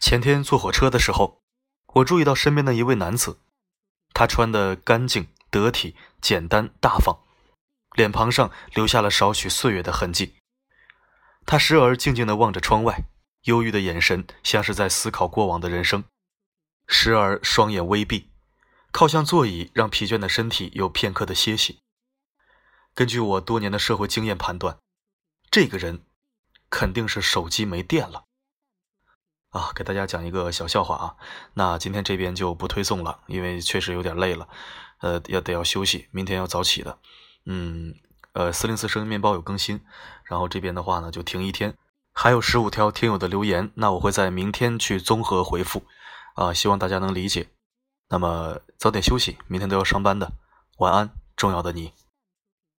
前天坐火车的时候，我注意到身边的一位男子，他穿的干净、得体、简单、大方，脸庞上留下了少许岁月的痕迹。他时而静静地望着窗外，忧郁的眼神像是在思考过往的人生；时而双眼微闭，靠向座椅，让疲倦的身体有片刻的歇息。根据我多年的社会经验判断，这个人。肯定是手机没电了啊！给大家讲一个小笑话啊。那今天这边就不推送了，因为确实有点累了，呃，要得要休息，明天要早起的。嗯，呃，四零四声音面包有更新，然后这边的话呢就停一天。还有十五条听友的留言，那我会在明天去综合回复啊，希望大家能理解。那么早点休息，明天都要上班的，晚安，重要的你。